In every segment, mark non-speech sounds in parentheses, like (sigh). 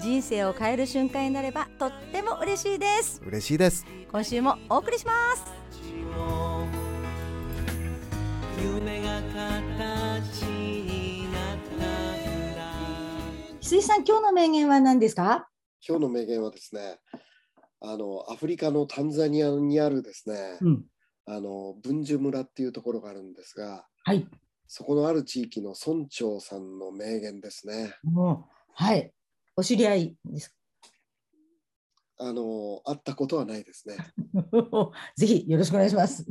人生を変える瞬間になればとっても嬉しいです。嬉しいです。今週もお送りします。夢が形になったら翡翠さん、今日の名言は何ですか？今日の名言はですねあのアフリカのタンザニアにあるですね、うん。あの文殊村っていうところがあるんですがはい。そこのある地域の村長さんの名言ですね。はい。お知り合いです。あの会ったことはないですね (laughs) ぜひよろしくお願いします。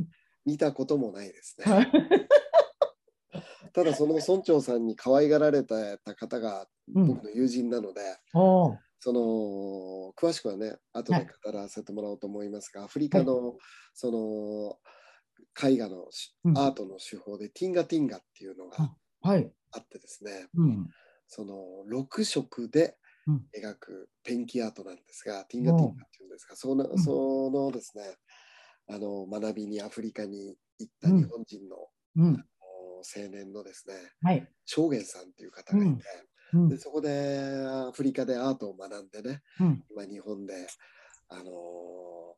見たこともないですねはい (laughs) ただその村長さんに可愛がられた方がうん僕の友人なので、おーその詳しくはね後で語らせてもらおうと思いますが、アフリカのその絵画のアートの手法でティンガティンガっていうのがはい。あってですね、うん。その6色でうん描くペンキアートなんですが、ティンガティンガっていうんですが、そのんそのですねあの学びにアフリカに行った日本人のうん。青年のですねはい。正元さんっていう方がいて、うんで。そこでアフリカでアートを学んでねうん。今日本で、あのー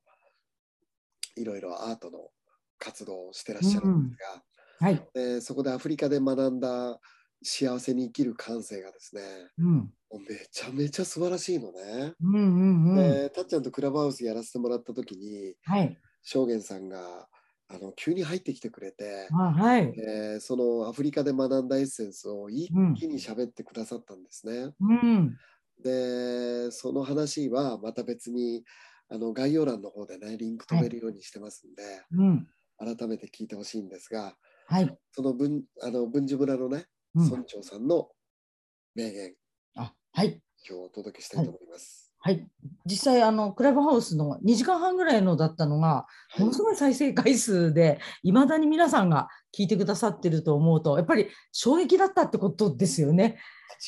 いろいろアートの活動をしてらっしゃるんですが、はい。でそこでアフリカで学んだ幸せに生きる感性がですねうん。もうめちゃめちゃ素晴らしいのね。うん。うん。うん。でたっちゃんとクラブハウスやらせてもらった時にはい。正元さんがあの急に入ってきてくれて、あ、はい。でそのアフリカで学んだエッセンスを一気に喋ってくださったんですね。うん。でその話はまた別にあの概要欄の方でねリンク飛べるようにしてますんで、うん。改めて聞いてほしいんですがはい。その文あの文殊村のねうん村長さんの名言あ、はい。今日お届けしたいと思います。はい。実際、あの、クラブハウスの2時間半ぐらいのだったのが、はいものすごい再生回数で、いまだに皆さんが聞いてくださってると思うと、やっぱり衝撃だったってことですよね。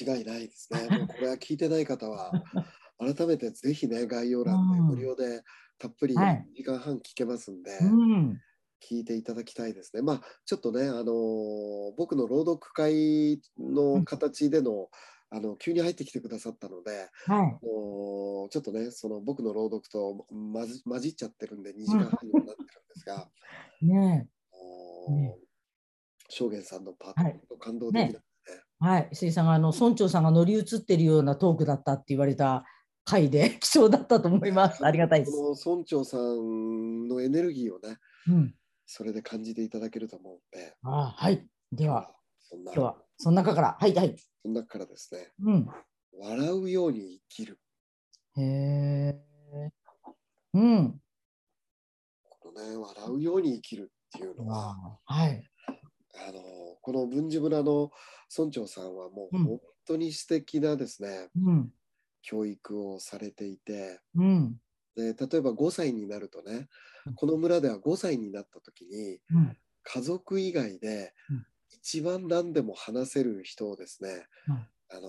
間違いないですね。もうこれは聞いてない方は (laughs) 改めてぜひね概要欄でうん無料でたっぷりはい2時間半聞けますんで、うん。聞いていただきたいですね。まあちょっとね、あのー僕の朗読会の形での、あの急に入ってきてくださったので、はい。ちょっとね、その僕の朗読と混じ混じっちゃってるんで2時間半にもなってるんですが、(laughs) ねもうね正元さんのパート、はい感動的なねえ。はい。水井さんが、あの、村長さんが乗り移ってるようなトークだったって言われた回で、(laughs) 貴重だったと思います。ありがたいです。この村長さんのエネルギーをね、うん。それで感じていただけると思うんで、あはい。では、そんな、今日は、その中から、はい、はい。その中からですね、うん。笑うように生きる。へえ。うん。このね、笑うように生きるっていうのは、はい。あのこの文殊村の村長さんはもううん本当に素敵なですね、うん。教育をされていてうん。で例えば5歳になるとねこの村では5歳になった時にうん。家族以外でうん一番何でも話せる人をですね、うんあの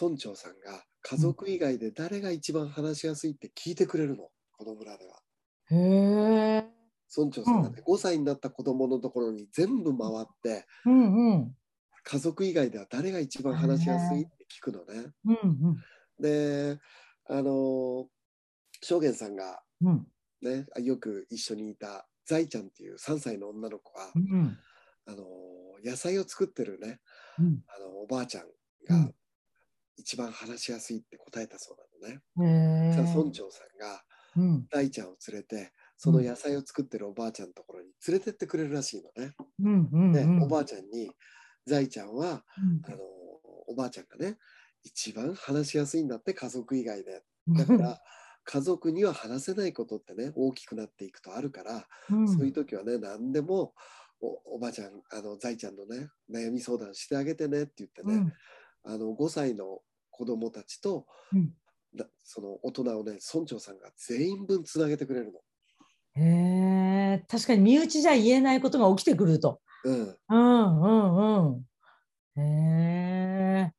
村長さんが家族以外で誰が一番話しやすいって聞いてくれるのこの村では。へえ。村長さんがね、5歳になった子供のところに全部回ってうんうん。家族以外では誰が一番話しやすいって聞くのね。うんうん。であの正元さんがうん。ねよく一緒にいた財ちゃんっていう3歳の女の子が、うん。あの野菜を作ってるねうん。あのおばあちゃんうがん一番話しやすいって答えたそうなのね。へえ。そしたら村長さんがうん。大ちゃんを連れてその野菜を作ってるおばあちゃんのところに連れてってくれるらしいのね。うんうんで、うん。おばあちゃんに財ちゃんはうんあのおばあちゃんがね一番話しやすいんだって家族以外で (laughs) だから家族には話せないことってね大きくなっていくとあるから、うんそういう時はね何でもおおばあちゃんあの財ちゃんのね悩み相談してあげてねって言ってね、うんあの5歳の子供たちとうんだその大人をね村長さんが全員分つなげてくれるの。へえ確かに身内じゃ言えないことが起きてくると。うん、うんうんうん。へえ。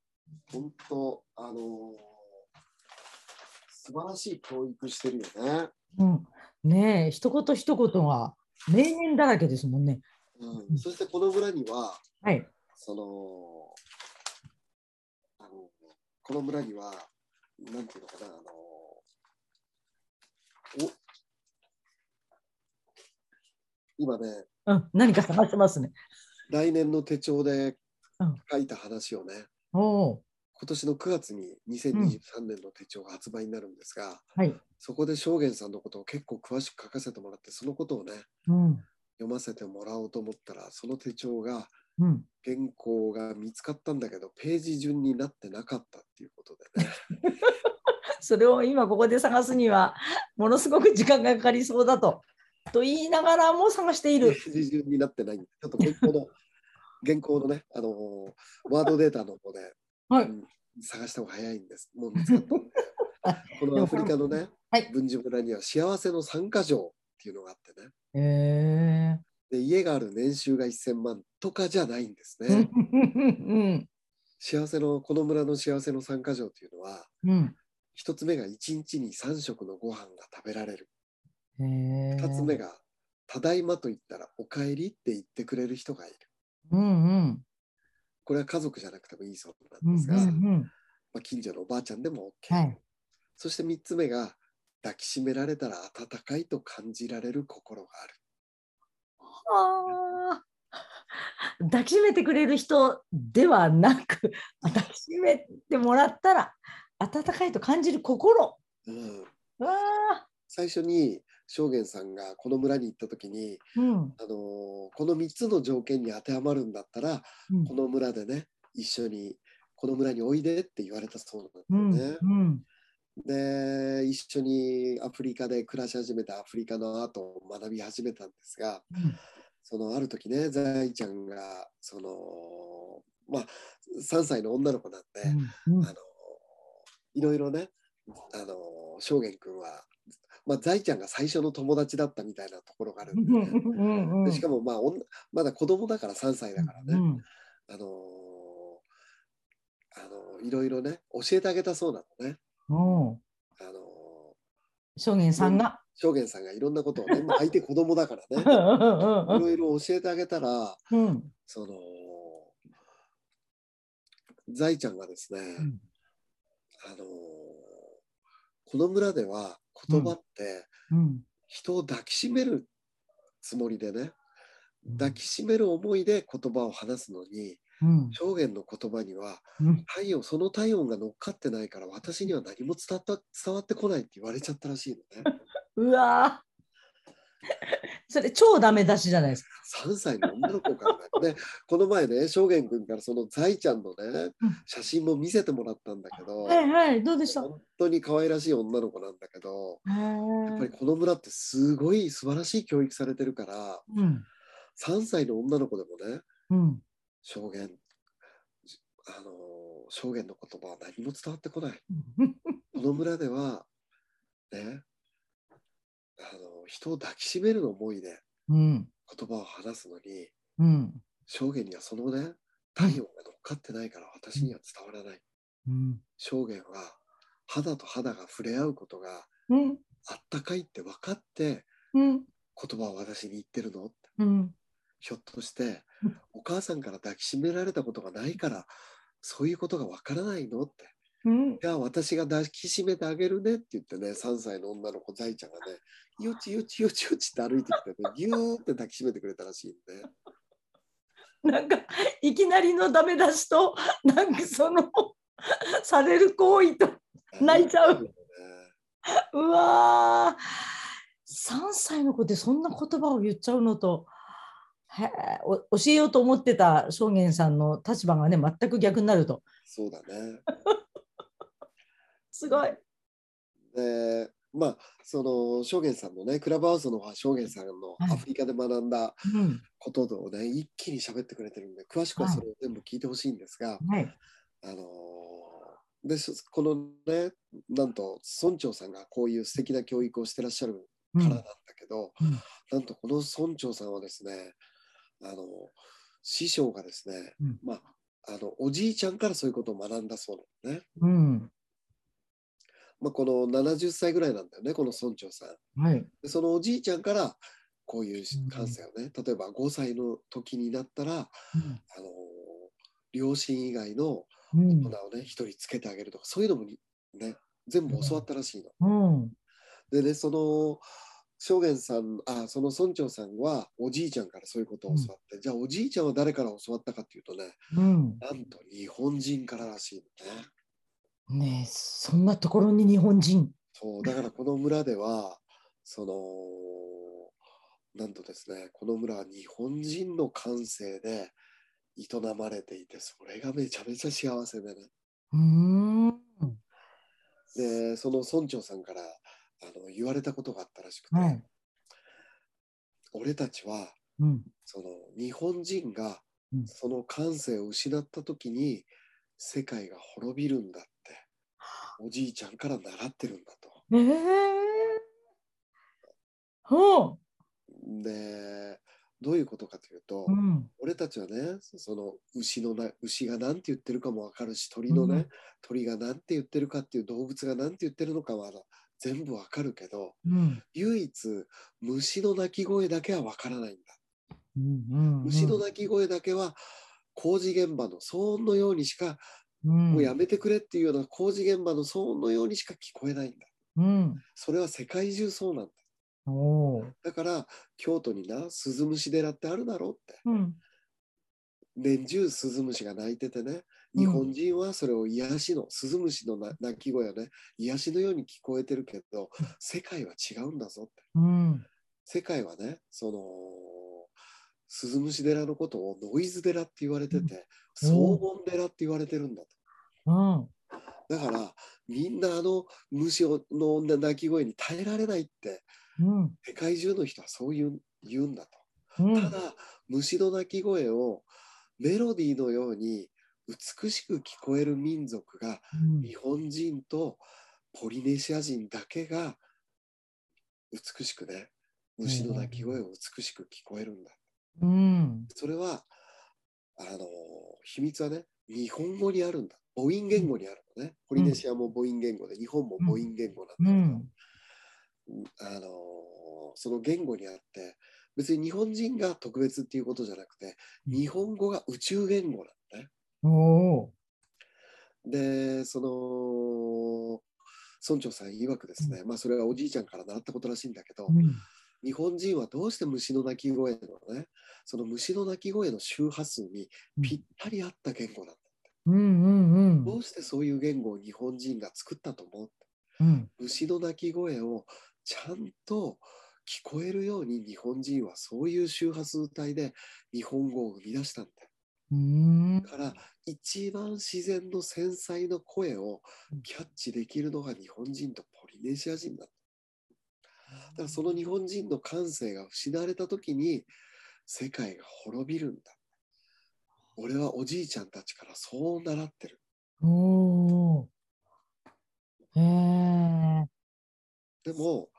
本当あのー素晴らしい教育してるよね。うん。ねえ一言一言が名言だらけですもんね。うん、そしてこの村にははい。そのあのこの村にはなんていうのかなあのお今ねうん。何か探してますね。来年の手帳でうん書いた話をね、おお。今年の9月に2023年の手帳が発売になるんですが、はい。そこで正元さんのことを結構詳しく書かせてもらってそのことをねうん。読ませてもらおうと思ったらその手帳がうん。原稿が見つかったんだけどページ順になってなかったっていうことでね (laughs) それを今ここで探すにはものすごく時間がかかりそうだと。と言いながらも探していペる。ージ順になってないちょっと原稿の原稿のねあのーワードデータの方で、はいうん探した方が早いんですもう見つかったんで (laughs) このアフリカのね、はい文治村には幸せの参加条っていうのがあってねへえ。で家がある年収が1000万とかじゃないんですうね。ん。幸せのこの村の幸せの参加条っていうのはうん。一つ目が1日に3食のご飯が食べられるへえ。二つ目がただいまと言ったらおかえりって言ってくれる人がいるうんうん。これは家族じゃなくてもいいそうなうんんですが、うんまあ、近所のおばあちゃんでも OK、はい。そして3つ目が抱きしめられたら温かいと感じられる心があるあー (laughs) 抱きしめてくれる人ではなく抱きしめてもらったら温かいと感じる心。うん、わあ。最初に正元さんがこの村に行った時に、うん。あのーこの3つの条件に当てはまるんだったらうんこの村でね一緒にこの村においでって言われたそううなんんだよね。うん。で一緒にアフリカで暮らし始めたアフリカのアートを学び始めたんですがうんそのある時ね財ちゃんがそのまあ3歳の女の子なんで、うんあのいろいろねあの正元君は、まあ、財ちゃんが最初の友達だったみたいなところがあるんで,、うんでしかもまあ女まだ子供だから3歳だからね、うんあのあのいろいろね教えてあげたそうなのね。う。んあの証言さんが？正元さんがいろんなことをね、まあ相手子供だからね、(laughs) うんうんうんいろいろ教えてあげたら、うん。その、財ちゃんがですね、ん。あの、この村では言葉ってうん。人を抱きしめるつもりでね、抱きしめる思いで言葉を話すのに、うん。正元の言葉にはうん。体温、その体温が乗っかってないから私には何も伝わった伝わってこないって言われちゃったらしいのね。(laughs) うわーそれ超ダメ出しじゃないですか。3歳の女の子からね、この前ね、正元君からその財ちゃんのねうん、写真も見せてもらったんだけど、はいはい、どうでした？本当に可愛らしい女の子なんだけど、やっぱりこの村ってすごい素晴らしい教育されてるから、うん。3歳の女の子でもね、うん。証言、あの、証言の言葉は何も伝わってこない。この村では、ね、あの、人を抱きしめる思いでうん。言葉を話すのに、うん。証言にはそのね、体温が乗っかってないから私には伝わらない。うん。証言は肌と肌が触れ合うことがうん。あったかいって分かってうん。言葉を私に言ってるの。ってうん。ひょっとしてうんお母さんから抱きしめられたことがないからそういうことが分からないのってうん。いや私が抱きしめてあげるねって言ってね3歳の女の子財ちゃんがねよちよちよちよちって歩いてきてねギューって抱きしめてくれたらしいんで、(laughs) なんかいきなりのダメ出しとなんかその (laughs) される行為と泣いちゃう。ね。うわー。3歳の子でそんな言葉を言っちゃうのと。へーお教えようと思ってた証言さんの立場がね全く逆になると。そうだねすごい。でまあその証言さんのねクラブハウスの証言さんのはい。アフリカで学んだうん。ことをね、一気に喋ってくれてるんで詳しくはそれを全部聞いてほしいんですが、はい。あのーでそこのねなんと村長さんがこういう素敵な教育をしてらっしゃるうん。からなんだけど、うん。なんとこの村長さんはですねあの師匠がですね、うん。まああのおじいちゃんからそういうことを学んだそうなのね、うん。まあ、この70歳ぐらいなんだよねこの村長さんはい。でそのおじいちゃんからこういううん感性をね、例えば5歳の時になったらうんあの両親以外のうん大人をね一人つけてあげるとかそういうのもにね全部教わったらしいの。うん。でねその正元さんあその村長さんはおじいちゃんからそういうことを教わって、じゃあおじいちゃんは誰から教わったかっていうとねうん。なんと日本人かららしいのね。ねえそんなところに日本人。そうだからこの村ではそのなんとですねこの村は日本人の感性で営まれていてそれがめちゃめちゃ幸せでねうーん。でその村長さんからあの言われたことがあったらしくて、はい。俺たちはうん。その日本人がうんその感性を失った時に世界が滅びるんだおじいちゃんから習ってるんだと。ええほでどういうことかというと、う。うん。俺たちはねその牛のな牛が何て言ってるかも分かるし鳥のね、うん鳥が何て言ってるかっていう動物が何て言ってるのかは全部分かるけどうん。唯一虫の鳴き声だけは分からないんだ。うん。うん。虫の鳴き声だけは工事現場の騒音のようにしか、うん。もうやめてくれっていうような工事現場の騒音のようにしか聞こえないんだ。うん。それは世界中そうなんだ。だから京都にな鈴虫寺ってあるだろうって。うん。年中スズムシが鳴いててねうん日本人はそれを癒しのスズムシのな鳴き声はね癒しのように聞こえてるけど世界は違うんだぞってうん。世界はねそのスズムシ寺のことをノイズ寺って言われててうん騒音寺って言われてるんだとうん。だからみんなあの虫をの鳴き声に耐えられないってうん。世界中の人はそう言う言うんだと。うん。ただ虫の鳴き声をメロディーのように美しく聞こえる民族が日本人とポリネシア人だけが美しくね虫の鳴き声を美しく聞こえるんだ。うん。それはあの秘密はね日本語にあるんだ。母音言語にあるのね。ポリネシアも母音言語で日本も母音言語なんだけど、うん。あのその言語にあって別に日本人が特別っていうことじゃなくて日本語が宇宙言語なんだね。でその村長さん曰くですね、まあそれはおじいちゃんから習ったことらしいんだけど、うん。日本人はどうして虫の鳴き声のね？その虫の鳴き声の周波数にぴったり合った言語なんだ。うん。うん。どうしてそういう言語を日本人が作ったと思う？うん。虫の鳴き声をちゃんと聞こえるように日本人はそういう周波数帯で日本語を生み出したんだよ。うん。だから一番自然の繊細な声をキャッチできるのが日本人とポリネシア人だ。だからその日本人の感性が失われた時に世界が滅びるんだ。俺はおじいちゃんたちからそう習ってる。おお。へえ。でも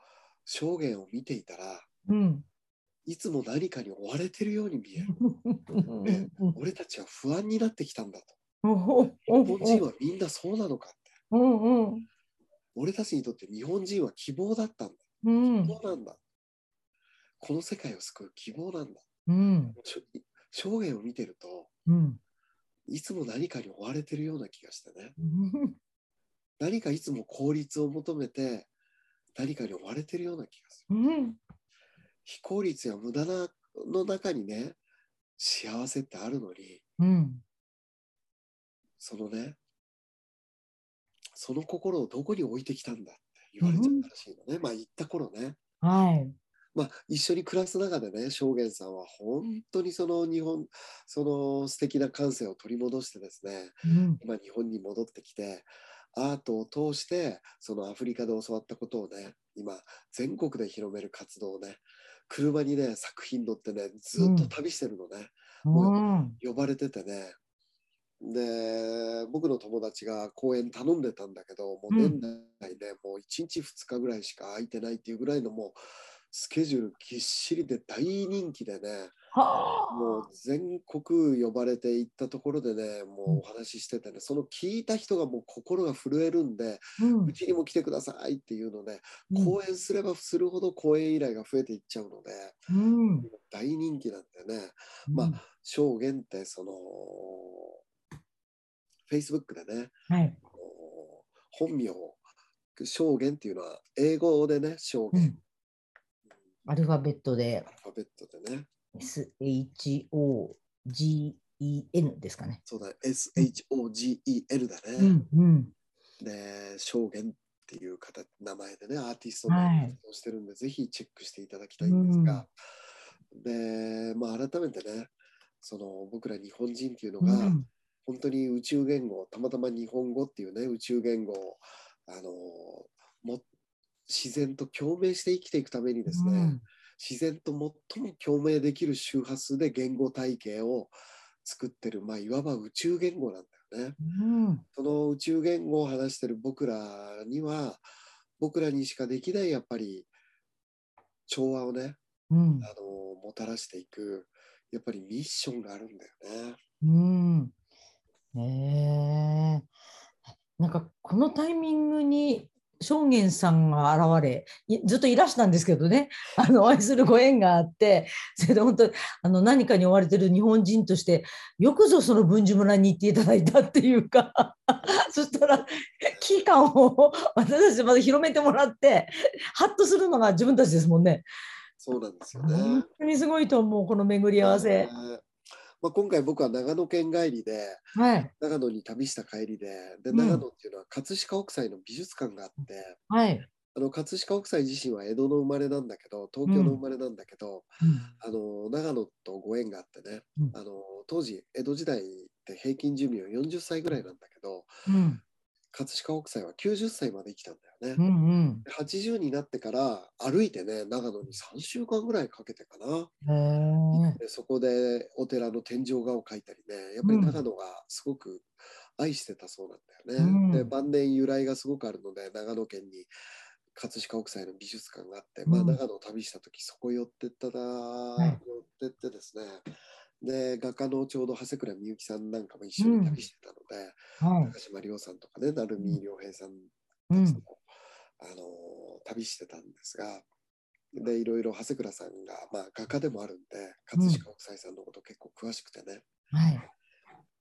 証言を見ていたらうん。いつも何かに追われてるように見える。(laughs) ね俺たちは不安になってきたんだと。お日本人はみんなそうなのかって。うんうん俺たちにとって日本人は希望だったんだ。うん希望なんだ。この世界を救う希望なんだ。うん証言を見てるとうんいつも何かに追われてるような気がしてね。何かいつも効率を求めて何かに追われてるような気がする。うん非効率や無駄なの中にね、幸せってあるのに、うんそのね、その心をどこに置いてきたんだ言われちゃったらしいのね。まあ言った頃ね。はいまあ一緒に暮らす中でね、証言さんは本当にその日本、その素敵な感性を取り戻してですね、うん今日本に戻ってきて、アートを通してそのアフリカで教わったことをね、今全国で広める活動をね、車にね、作品乗ってね、ずっと旅してるのね。うん呼ばれててね、で僕の友達が公演頼んでたんだけどもう年内でもう1日2日ぐらいしか空いてないっていうぐらいのもうスケジュールぎっしりで大人気でねはもう全国呼ばれて行ったところでねもうお話ししててねその聞いた人がもう心が震えるんであ。うちにも来てくださいっていうのでうん。公演すればするほど公演依頼が増えていっちゃうのでうん。大人気なんだよね。まあ証言ってその Facebook でねはい。本名証言っていうのは英語でね証言。うん、アルファベットで。アルファベットでね。SHOGEN ですかね。そうだ SHOGEL だね、うんうん。で証言っていう形名前でねアーティストのしてるんで、ぜひチェックしていただきたいんですが、で、まあ、改めてねその僕ら日本人っていうのが、うん本当に宇宙言語たまたま日本語っていうね宇宙言語をあのも自然と共鳴して生きていくためにですね、うん自然と最も共鳴できる周波数で言語体系を作ってる、まあ、いわば宇宙言語なんだよね。うんその宇宙言語を話してる僕らには僕らにしかできないやっぱり調和をねうんあのもたらしていくやっぱりミッションがあるんだよね。うん。ねえ。なんかこのタイミングに正元さんが現れいずっといらしたんですけどね (laughs) あのお会いするご縁があって (laughs) それで本当にあの何かに追われてる日本人としてよくぞその文殊村に行っていただいたっていうか (laughs) そしたら危機感を私たちまで広めてもらってハッとするのが自分たちですもんね。そうなんですよね。本当にすごいと思うこの巡り合わせね。まあ、今回僕は長野県帰りではい。長野に旅した帰りででうん。長野っていうのは葛飾北斎の美術館があって、はい。あの葛飾北斎自身は江戸の生まれなんだけど東京の生まれなんだけど、うん。あの長野とご縁があってね、うん。あの当時江戸時代って平均寿命40歳ぐらいなんだけどうん葛飾北斎は90歳まで生きたんだよね。うんうん。で80になってから歩いてね長野に3週間ぐらいかけてかな。そこでお寺の天井画を描いたりねやっぱり長野がすごく愛してたそうなんだよね。うんで晩年由来がすごくあるので長野県に葛飾北斎の美術館があって、まあ、うん。長野を旅した時そこ寄ってったら、い。寄ってってですねで画家のちょうど長谷倉みゆきさんなんかも一緒に旅してたので、はい。高島亮さんとかね成海良平さんうんたちとも、あの旅してたんですがでいろいろ長谷倉さんが、まあ、画家でもあるんで葛飾北斎さんのこと結構詳しくてね、はい。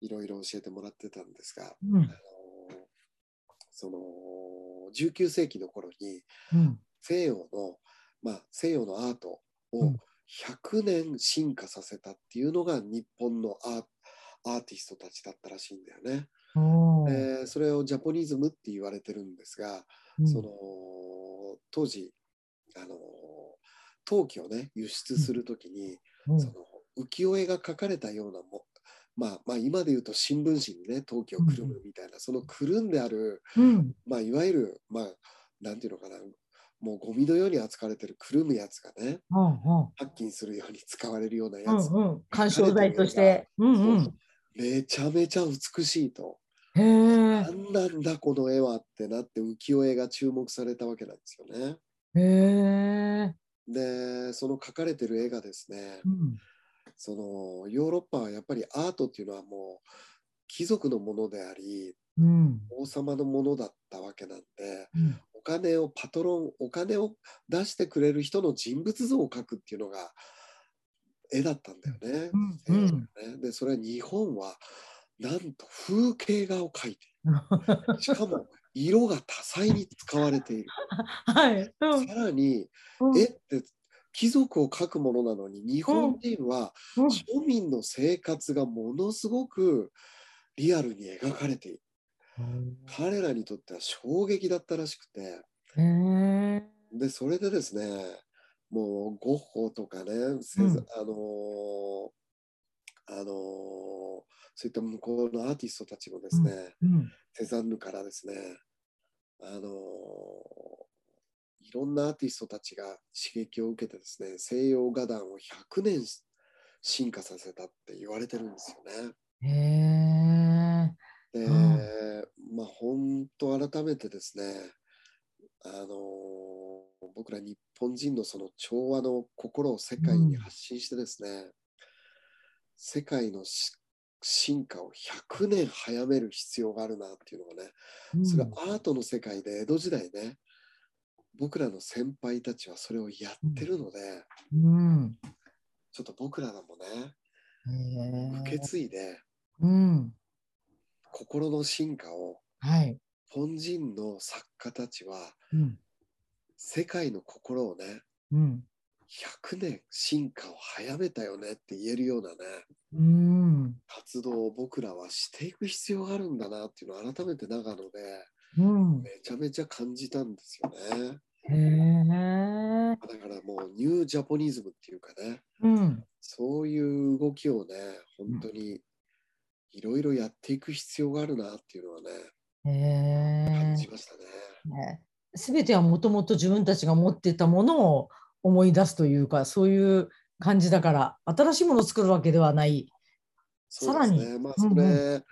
いろいろ教えてもらってたんですが、うん。あのその19世紀の頃にうん。西洋の、まあ、西洋のアートをうん100年進化させたっていうのが日本のアーティストたちだったらしいんだよね。おーでそれをジャポニズムって言われてるんですが、うん。その当時あの陶器をね輸出する時に、うん。その浮世絵が描かれたようなもまあ、まあ今で言うと新聞紙にね陶器をくるむみたいな、そのくるんである、うん。まあ、いわゆるまあなんていうのかなもうゴミのように扱われてるくるむやつがねうんうん。発金するように使われるようなやつ、うんうん。鑑賞材として。うんうん。めちゃめちゃ美しいと。へえ。何なんだこの絵はってなって浮世絵が注目されたわけなんですよね。でその描かれてる絵がですねうん。そのヨーロッパはやっぱりアートっていうのはもう貴族のものでありうん。王様のものだったわけなんでうん。お金をパトロンお金を出してくれる人の人物像を描くっていうのが絵だったんだよね。うん西洋のね。でそれは日本はなんと風景画を描いている。(laughs) しかも色が多彩に使われている。(laughs) はい。うん。さらにうん。絵って貴族を描くものなのに日本人はうん。庶民の生活がものすごくリアルに描かれている。彼らにとっては衝撃だったらしくて、で、それでですね、もうゴッホとかね、うん。あのーあのーそういった向こうのアーティストたちもですね、うんセザンヌからですね、あのーいろんなアーティストたちが刺激を受けてですね、西洋画壇を100年進化させたって言われてるんですよね。へえで、うまあ本当改めてですね、あの僕ら日本人のその調和の心を世界に発信してですね、世界のし進化を100年早める必要があるなっていうのがね、うんそれはアートの世界で江戸時代ね、僕らの先輩たちはそれをやってるので、うん。ちょっと僕らもね、受け継いでうん。心の進化をはい。日本人の作家たちはうん。世界の心をねうん。100年進化を早めたよねって言えるようなねうん。活動を僕らはしていく必要があるんだなっていうのを改めて長野でうん。めちゃめちゃ感じたんですよねへえ。だからもうニュージャポニズムっていうかねうん。そういう動きをね本当にいろいろやっていく必要があるなっていうのはねへえ感じ。ましたね。ねすべてはもともと自分たちが持っていたものを思い出すというか、そういう感じだから、新しいものを作るわけではない。そうですさね。まあ、うんそれ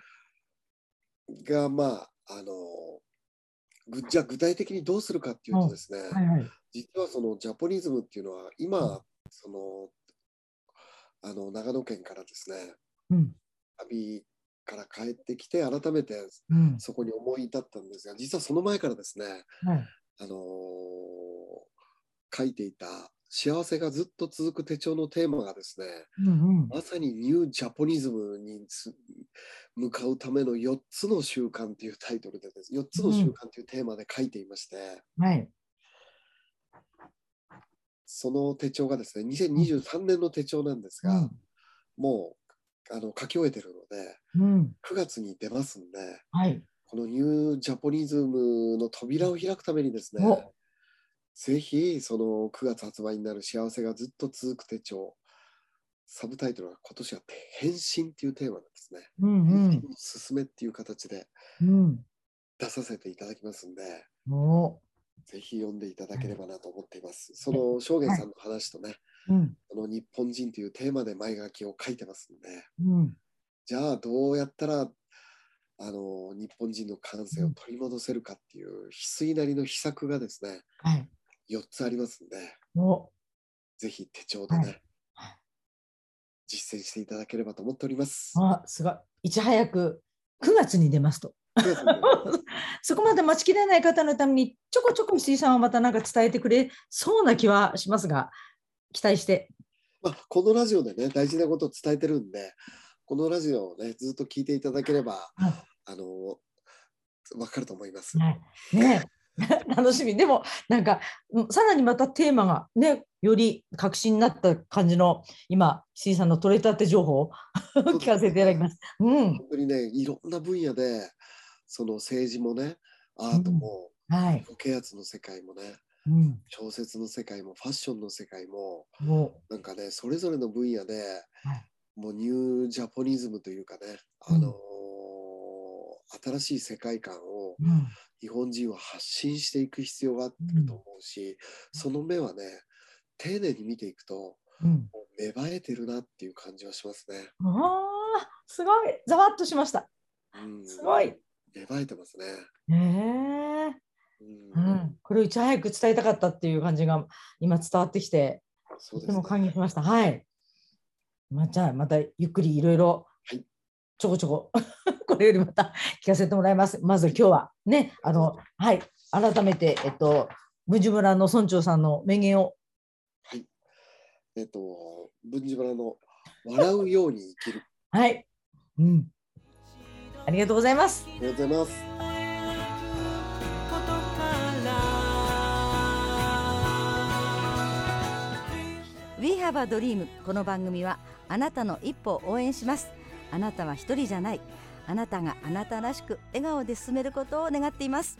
が、まあ、あの、ぐじゃあ具体的にどうするかっていうとですね、はいはい。実はそのジャポニズムっていうのは、今、その、あの、長野県からですね、うん。旅から帰ってきて、改めてうん。そこに思い至ったんですが、実はその前からですね、はい。あのー書いていた幸せがずっと続く手帳のテーマがですね、うんうん。まさにニュージャポニズムにつ向かうための4つの習慣っていうタイトルでです、4つの習慣というテーマで書いていまして、はい。その手帳がですね、2023年の手帳なんですが、うんもうあの書き終えてるので、うん。9月に出ますんで、はい。このニュージャポニズムの扉を開くためにですねお、ぜひその9月発売になる幸せがずっと続く手帳、サブタイトルは今年は変身っていうテーマなんですね。うんうん。おすすめっていう形でうん。出させていただきますんで、おぜひ読んでいただければなと思っています。その正元さんの話とね、うん。この日本人というテーマで前書きを書いてますんで、うん。じゃあどうやったらあの日本人の感性を取り戻せるかっていう翡翠なりの秘策がですね、はい。4つありますんで、おぜひ手帳でね、はいはい実践していただければと思っております。あ、すごい。いち早く9月に出ますと。9月にねそこまで待ちきれない方のために、ちょこちょこ石井さんはまたなんか伝えてくれそうな気はしますが、期待して。まあ、このラジオでね、大事なことを伝えてるんで、このラジオをね、ずっと聞いていただければ、はいあの、わかると思います。はい、ねえ (laughs) 楽しみ。でも、なんか、うんさらにまたテーマがね、より確信になった感じの、今、石井さんの取れたて情報を (laughs) 聞かせていただきます。うん。本当にね、いろんな分野で、その政治もね、アートも、はい。ポケアツの世界もね、うん。小説の世界も、ファッションの世界も、もなんかね、それぞれの分野で、はいもうニュージャポニズムというかね、うんあのー新しい世界観をう、うん。日本人は発信していく必要があると思うし、その目はね、丁寧に見ていくと、うん。芽生えてるなっていう感じはしますね。ああ、すごい。ざわっとしました。うん、すごい。芽生えてますね。ねえ。うんうん。これをいち早く伝えたかったっていう感じが今伝わってきて、とても感激しました。はい。まあ、じゃあ、またゆっくりいろいろはい、ちょこちょこ、(laughs) これよりまた聞かせてもらいます。まず今日はね、あの、はい、改めて、えっと、文治村の村長さんの名言を、はい。えっと、文治村の笑うように生きる。はい、うん。ありがとうございます。ありがとうございます。We have a dream この番組はあなたの一歩を応援します。あなたは一人じゃない。あなたがあなたらしく笑顔で進めることを願っています。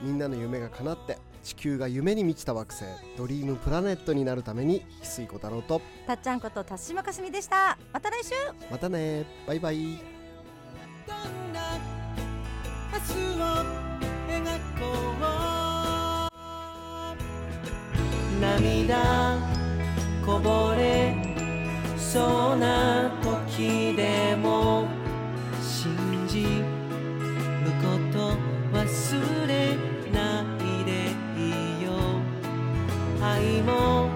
みんなの夢が叶って地球が夢に満ちた惑星ドリームプラネットになるために翡翠小太郎とたっちゃんこと辰島かすみでした。また来週。またね。バイバイ。どんな明日を描こう。涙こぼれそうな時でも信じること忘れないでいいよ愛も